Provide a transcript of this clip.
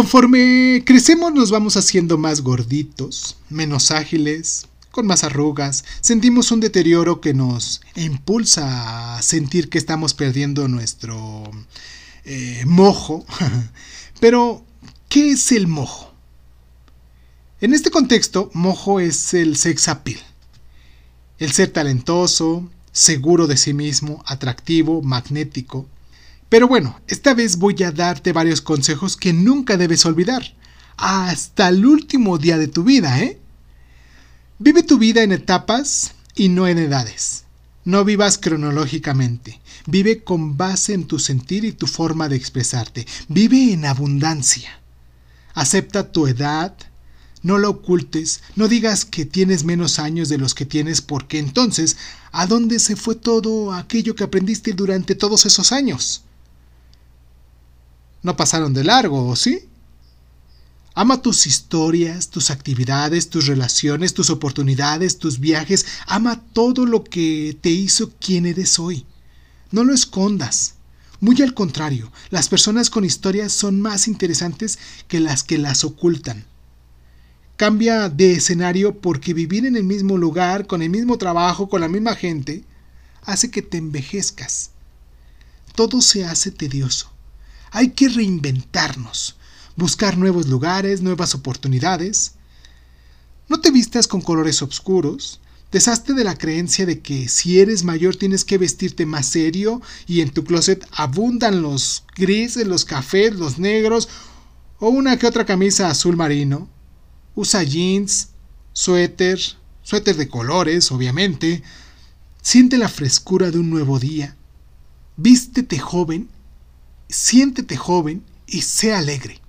Conforme crecemos nos vamos haciendo más gorditos, menos ágiles, con más arrugas, sentimos un deterioro que nos impulsa a sentir que estamos perdiendo nuestro eh, mojo. Pero, ¿qué es el mojo? En este contexto, mojo es el sex appeal. El ser talentoso, seguro de sí mismo, atractivo, magnético. Pero bueno, esta vez voy a darte varios consejos que nunca debes olvidar. Hasta el último día de tu vida, ¿eh? Vive tu vida en etapas y no en edades. No vivas cronológicamente. Vive con base en tu sentir y tu forma de expresarte. Vive en abundancia. Acepta tu edad. No la ocultes. No digas que tienes menos años de los que tienes porque entonces, ¿a dónde se fue todo aquello que aprendiste durante todos esos años? No pasaron de largo, ¿sí? Ama tus historias, tus actividades, tus relaciones, tus oportunidades, tus viajes. Ama todo lo que te hizo quien eres hoy. No lo escondas. Muy al contrario, las personas con historias son más interesantes que las que las ocultan. Cambia de escenario porque vivir en el mismo lugar, con el mismo trabajo, con la misma gente, hace que te envejezcas. Todo se hace tedioso. Hay que reinventarnos buscar nuevos lugares, nuevas oportunidades. No te vistas con colores oscuros. Deshazte de la creencia de que si eres mayor tienes que vestirte más serio y en tu closet abundan los grises, los cafés, los negros o una que otra camisa azul marino. Usa jeans, suéter, suéter de colores, obviamente. Siente la frescura de un nuevo día. Vístete joven, siéntete joven y sé alegre.